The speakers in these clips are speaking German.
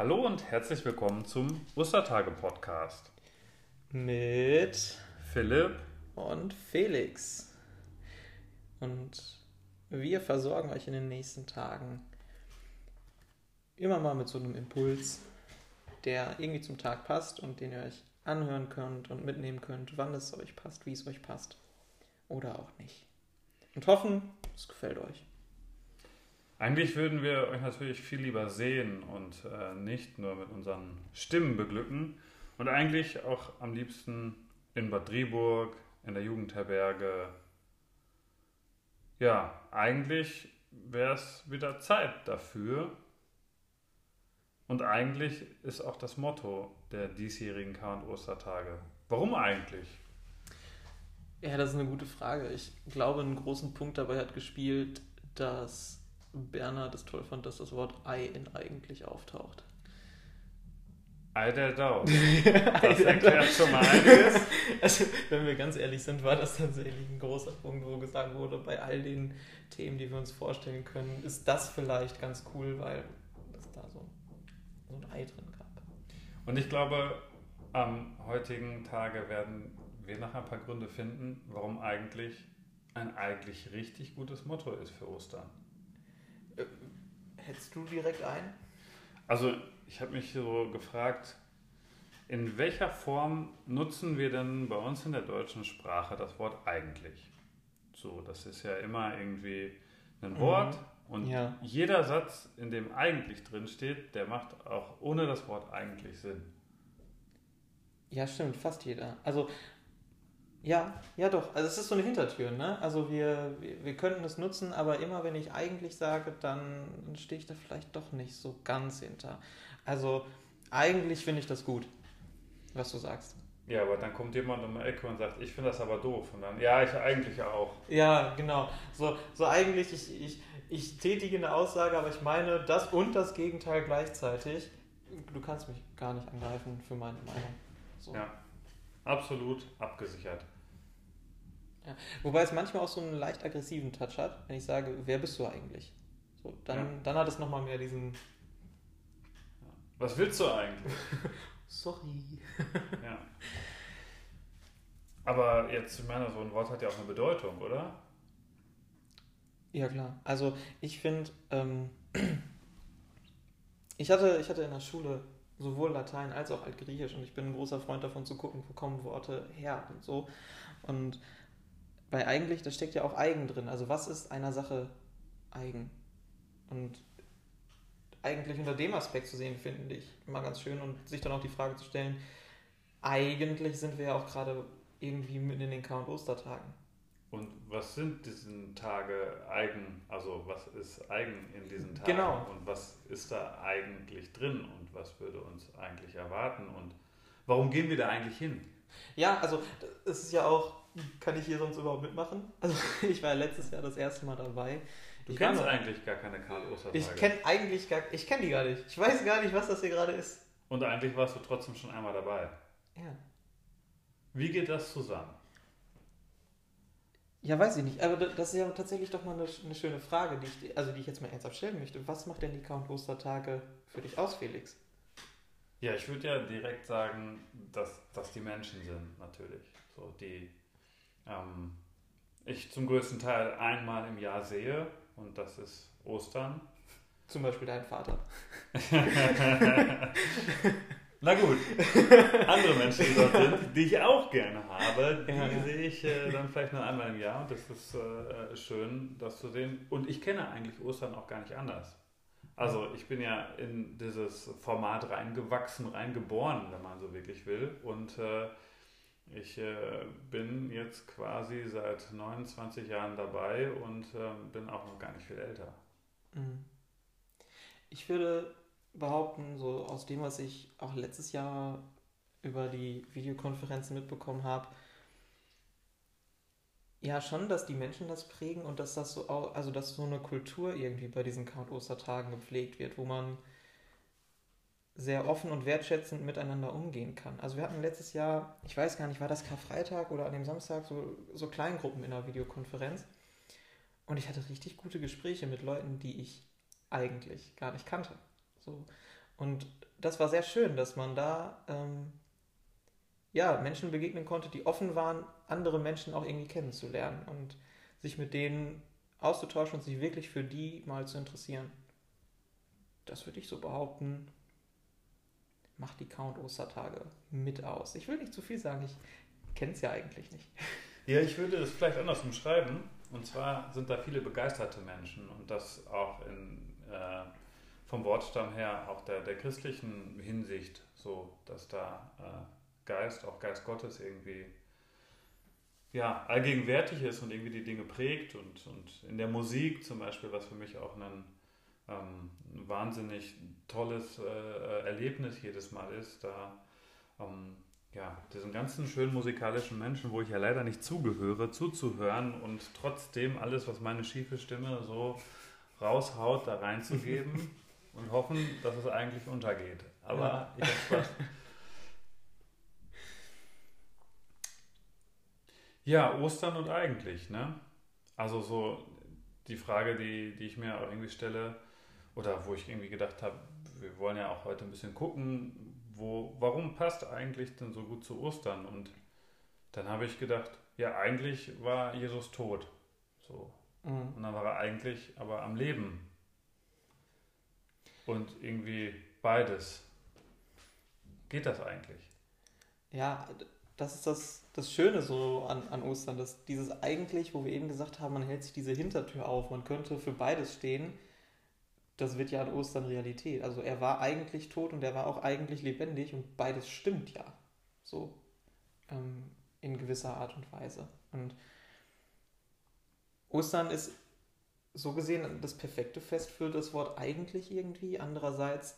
Hallo und herzlich willkommen zum Ostertage-Podcast. Mit Philipp und Felix. Und wir versorgen euch in den nächsten Tagen immer mal mit so einem Impuls, der irgendwie zum Tag passt und den ihr euch anhören könnt und mitnehmen könnt, wann es euch passt, wie es euch passt. Oder auch nicht. Und hoffen, es gefällt euch. Eigentlich würden wir euch natürlich viel lieber sehen und äh, nicht nur mit unseren Stimmen beglücken. Und eigentlich auch am liebsten in Bad Driburg, in der Jugendherberge. Ja, eigentlich wäre es wieder Zeit dafür. Und eigentlich ist auch das Motto der diesjährigen K- und Ostertage. Warum eigentlich? Ja, das ist eine gute Frage. Ich glaube, einen großen Punkt dabei hat gespielt, dass Bernhard es toll fand, dass das Wort Ei in eigentlich auftaucht. Ei der Dau. Das erklärt schon mal einiges. Also, wenn wir ganz ehrlich sind, war das tatsächlich ein großer Punkt, wo gesagt wurde, bei all den Themen, die wir uns vorstellen können, ist das vielleicht ganz cool, weil es da so, so ein Ei drin gab. Und ich glaube, am heutigen Tage werden wir noch ein paar Gründe finden, warum eigentlich ein eigentlich richtig gutes Motto ist für Ostern. Hättest du direkt ein? Also ich habe mich so gefragt, in welcher Form nutzen wir denn bei uns in der deutschen Sprache das Wort eigentlich? So, das ist ja immer irgendwie ein Wort mhm. und ja. jeder Satz, in dem eigentlich drin steht, der macht auch ohne das Wort eigentlich Sinn. Ja, stimmt, fast jeder. Also ja, ja doch. Also es ist so eine Hintertür, ne? Also wir, wir, wir könnten es nutzen, aber immer wenn ich eigentlich sage, dann stehe ich da vielleicht doch nicht so ganz hinter. Also eigentlich finde ich das gut, was du sagst. Ja, aber dann kommt jemand um die Ecke und sagt, ich finde das aber doof. Und dann, ja, ich eigentlich auch. Ja, genau. So, so eigentlich, ich, ich, ich tätige eine Aussage, aber ich meine das und das Gegenteil gleichzeitig. Du kannst mich gar nicht angreifen für meine Meinung. So. Ja, absolut abgesichert. Ja. Wobei es manchmal auch so einen leicht aggressiven Touch hat, wenn ich sage, wer bist du eigentlich? So, dann, ja. dann hat es nochmal mehr diesen. Was willst du eigentlich? Sorry. ja. Aber jetzt, ich meine, so ein Wort hat ja auch eine Bedeutung, oder? Ja, klar. Also ich finde, ähm, ich, hatte, ich hatte in der Schule sowohl Latein als auch Altgriechisch und ich bin ein großer Freund davon zu gucken, wo kommen Worte her und so. Und bei eigentlich, da steckt ja auch eigen drin. Also was ist einer Sache eigen? Und eigentlich unter dem Aspekt zu sehen, finde ich immer ganz schön und sich dann auch die Frage zu stellen, eigentlich sind wir ja auch gerade irgendwie mitten in den K- und Ostertagen. Und was sind diese Tage eigen? Also was ist eigen in diesen Tagen? Genau. Und was ist da eigentlich drin? Und was würde uns eigentlich erwarten? Und warum gehen wir da eigentlich hin? Ja, also es ist ja auch, kann ich hier sonst überhaupt mitmachen? Also ich war ja letztes Jahr das erste Mal dabei. Du ich kennst eigentlich gar keine Karl Ostertage. Ich kenne eigentlich gar, ich kenne die gar nicht. Ich weiß gar nicht, was das hier gerade ist. Und eigentlich warst du trotzdem schon einmal dabei. Ja. Wie geht das zusammen? Ja, weiß ich nicht. Aber das ist ja tatsächlich doch mal eine, eine schöne Frage, die ich, also die ich jetzt mal ernsthaft stellen möchte. Was macht denn die Count Ostertage für dich aus, Felix? Ja, ich würde ja direkt sagen, dass das die Menschen sind, natürlich. So, die ähm, ich zum größten Teil einmal im Jahr sehe und das ist Ostern. Zum Beispiel dein Vater. Na gut, andere Menschen, die dort sind, die ich auch gerne habe, die Ja, ja. sehe ich äh, dann vielleicht nur einmal im Jahr und das ist äh, schön, das zu sehen. Und ich kenne eigentlich Ostern auch gar nicht anders. Also ich bin ja in dieses Format reingewachsen, reingeboren, wenn man so wirklich will. Und äh, ich äh, bin jetzt quasi seit 29 Jahren dabei und ähm, bin auch noch gar nicht viel älter. Mhm. Ich würde behaupten, so aus dem, was ich auch letztes Jahr über die Videokonferenzen mitbekommen habe, ja schon, dass die Menschen das prägen und dass das so, au- also dass so eine Kultur irgendwie bei diesen Count Ostertagen gepflegt wird, wo man sehr offen und wertschätzend miteinander umgehen kann. Also wir hatten letztes Jahr, ich weiß gar nicht, war das Karfreitag oder an dem Samstag, so, so Kleingruppen in einer Videokonferenz. Und ich hatte richtig gute Gespräche mit Leuten, die ich eigentlich gar nicht kannte. So. Und das war sehr schön, dass man da ähm, ja, Menschen begegnen konnte, die offen waren, andere Menschen auch irgendwie kennenzulernen und sich mit denen auszutauschen und sich wirklich für die mal zu interessieren. Das würde ich so behaupten. Macht die Count Ostertage mit aus. Ich will nicht zu viel sagen, ich kenne es ja eigentlich nicht. Ja, ich würde es vielleicht anders umschreiben. Und zwar sind da viele begeisterte Menschen und das auch in, äh, vom Wortstamm her auch der, der christlichen Hinsicht so, dass da äh, Geist, auch Geist Gottes irgendwie ja, allgegenwärtig ist und irgendwie die Dinge prägt und, und in der Musik zum Beispiel, was für mich auch ein, ähm, ein wahnsinnig tolles äh, Erlebnis jedes Mal ist, da ähm, ja, diesen ganzen schönen musikalischen Menschen, wo ich ja leider nicht zugehöre, zuzuhören und trotzdem alles, was meine schiefe Stimme so raushaut, da reinzugeben und hoffen, dass es eigentlich untergeht. Aber ja. ich habe Spaß. Ja, Ostern und eigentlich, ne? Also so die Frage, die, die ich mir auch irgendwie stelle, oder wo ich irgendwie gedacht habe, wir wollen ja auch heute ein bisschen gucken, wo, warum passt eigentlich denn so gut zu Ostern? Und dann habe ich gedacht, ja, eigentlich war Jesus tot. So. Mhm. Und dann war er eigentlich aber am Leben. Und irgendwie beides. Geht das eigentlich? Ja, das ist das, das Schöne so an, an Ostern, dass dieses eigentlich, wo wir eben gesagt haben, man hält sich diese Hintertür auf, man könnte für beides stehen, das wird ja an Ostern Realität. Also er war eigentlich tot und er war auch eigentlich lebendig und beides stimmt ja. So ähm, in gewisser Art und Weise. Und Ostern ist so gesehen das perfekte Fest für das Wort eigentlich irgendwie. Andererseits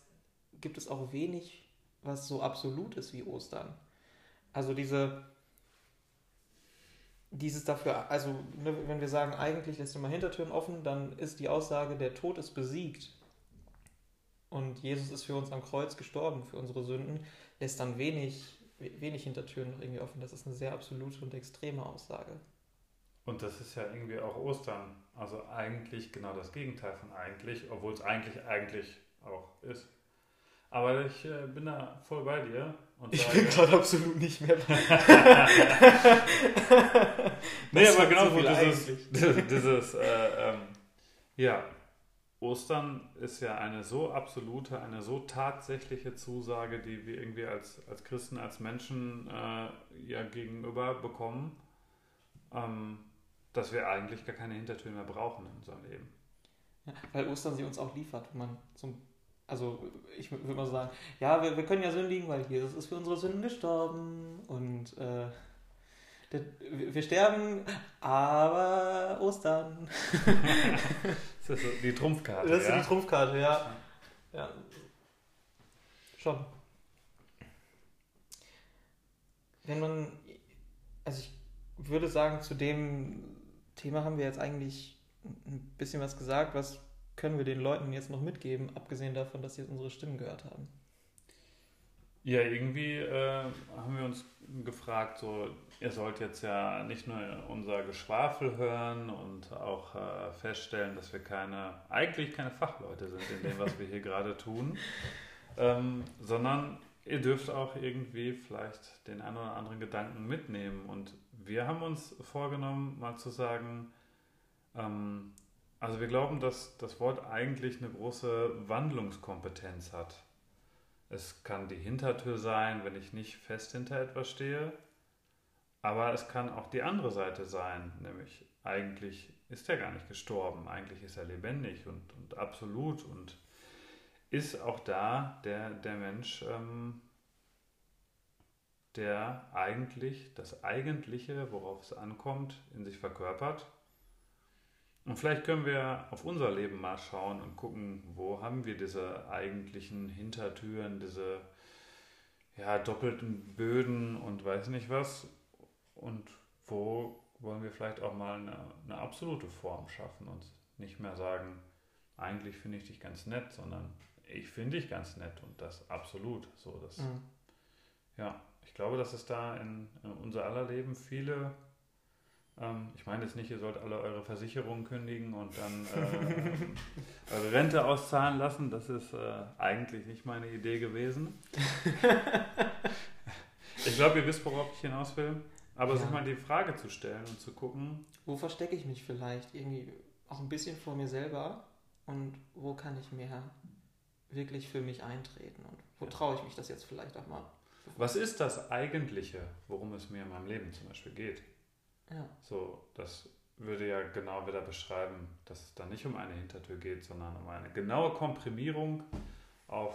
gibt es auch wenig, was so absolut ist wie Ostern. Also diese dieses dafür, also ne, wenn wir sagen, eigentlich lässt du mal Hintertüren offen, dann ist die Aussage, der Tod ist besiegt und Jesus ist für uns am Kreuz gestorben, für unsere Sünden, lässt dann wenig, wenig Hintertüren noch irgendwie offen. Das ist eine sehr absolute und extreme Aussage. Und das ist ja irgendwie auch Ostern. Also eigentlich genau das Gegenteil von eigentlich, obwohl es eigentlich eigentlich auch ist. Aber ich äh, bin da voll bei dir. ich bin gerade absolut nicht mehr bei Nee, aber genau so dieses, dieses äh, ähm, ja, Ostern ist ja eine so absolute, eine so tatsächliche Zusage, die wir irgendwie als, als Christen, als Menschen äh, ja gegenüber bekommen, ähm, dass wir eigentlich gar keine Hintertür mehr brauchen in unserem Leben. Ja, weil Ostern sie uns auch liefert, wenn man zum also ich würde mal sagen, ja, wir, wir können ja sündigen, weil Jesus ist für unsere Sünden gestorben und äh, der, wir sterben, aber Ostern. das ist so die Trumpfkarte. Das ist ja? die Trumpfkarte, ja. ja. Schon. Wenn man, also ich würde sagen, zu dem Thema haben wir jetzt eigentlich ein bisschen was gesagt, was können wir den Leuten jetzt noch mitgeben, abgesehen davon, dass sie unsere Stimmen gehört haben? Ja, irgendwie äh, haben wir uns gefragt, so, ihr sollt jetzt ja nicht nur unser Geschwafel hören und auch äh, feststellen, dass wir keine, eigentlich keine Fachleute sind in dem, was wir hier gerade tun, ähm, sondern ihr dürft auch irgendwie vielleicht den einen oder anderen Gedanken mitnehmen. Und wir haben uns vorgenommen, mal zu sagen, ähm, also wir glauben, dass das Wort eigentlich eine große Wandlungskompetenz hat. Es kann die Hintertür sein, wenn ich nicht fest hinter etwas stehe, aber es kann auch die andere Seite sein, nämlich eigentlich ist er gar nicht gestorben, eigentlich ist er lebendig und, und absolut und ist auch da der, der Mensch, ähm, der eigentlich das Eigentliche, worauf es ankommt, in sich verkörpert und vielleicht können wir auf unser Leben mal schauen und gucken, wo haben wir diese eigentlichen Hintertüren, diese ja, doppelten Böden und weiß nicht was. Und wo wollen wir vielleicht auch mal eine, eine absolute Form schaffen und nicht mehr sagen, eigentlich finde ich dich ganz nett, sondern ich finde dich ganz nett und das absolut. So, das, mhm. Ja, ich glaube, dass es da in, in unser aller Leben viele Ähm, ich meine jetzt nicht, ihr sollt alle eure Versicherungen kündigen und dann äh, eure Rente auszahlen lassen. Das ist äh, eigentlich nicht meine Idee gewesen. ich glaube, ihr wisst, worauf ich hinaus will. Aber Ja. sich mal die Frage zu stellen und zu gucken, Wo verstecke ich mich vielleicht? Irgendwie auch ein bisschen vor mir selber und wo kann ich mehr wirklich für mich eintreten und wo Ja. traue ich mich das jetzt vielleicht auch mal? Was ist das Eigentliche, worum es mir in meinem Leben zum Beispiel geht? Ja, So, das würde ja genau wieder beschreiben, dass es da nicht um eine Hintertür geht, sondern um eine genaue Komprimierung auf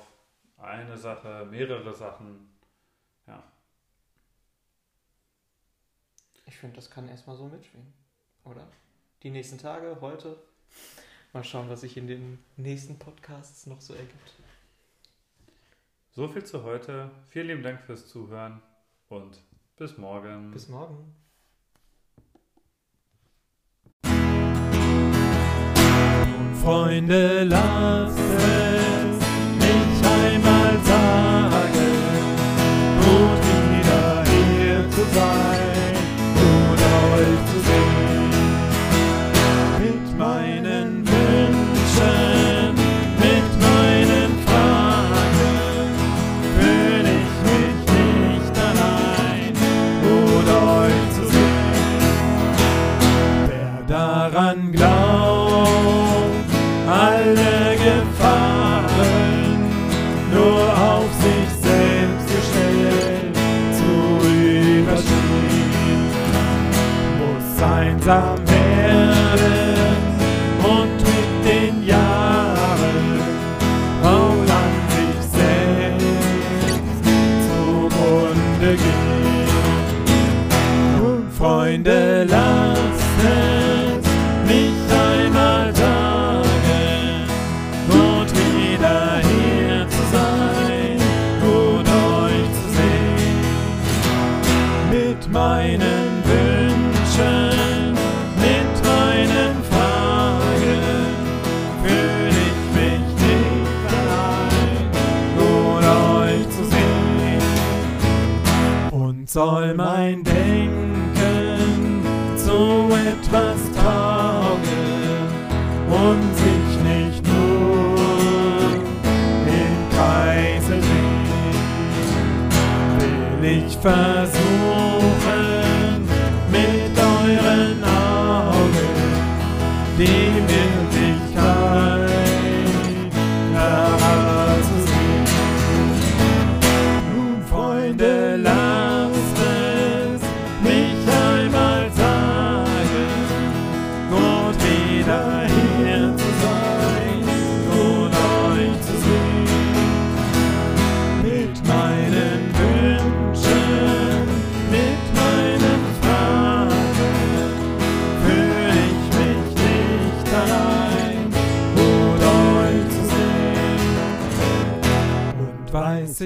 eine Sache, mehrere Sachen. Ja, ich finde, das kann erstmal so mitschwingen, oder? Die nächsten Tage, heute. Mal schauen, was sich in den nächsten Podcasts noch so ergibt. So viel zu heute. Vielen lieben Dank fürs Zuhören und bis morgen. Bis morgen. Freunde, lasst es mich einmal sagen, gut wieder hier zu sein soll mein Denken zu etwas taugen und sich nicht nur im Kreise drehen, will ich versuchen,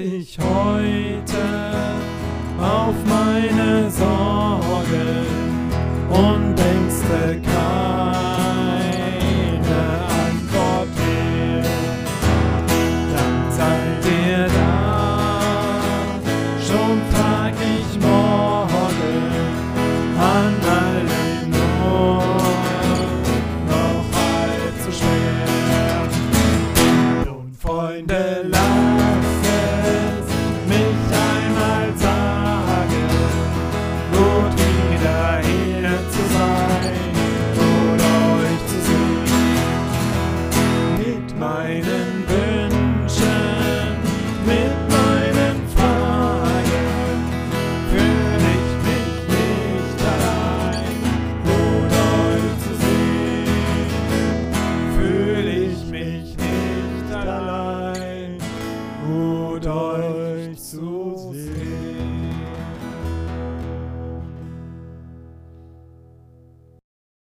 ich heute auf meine Sorgen sehen.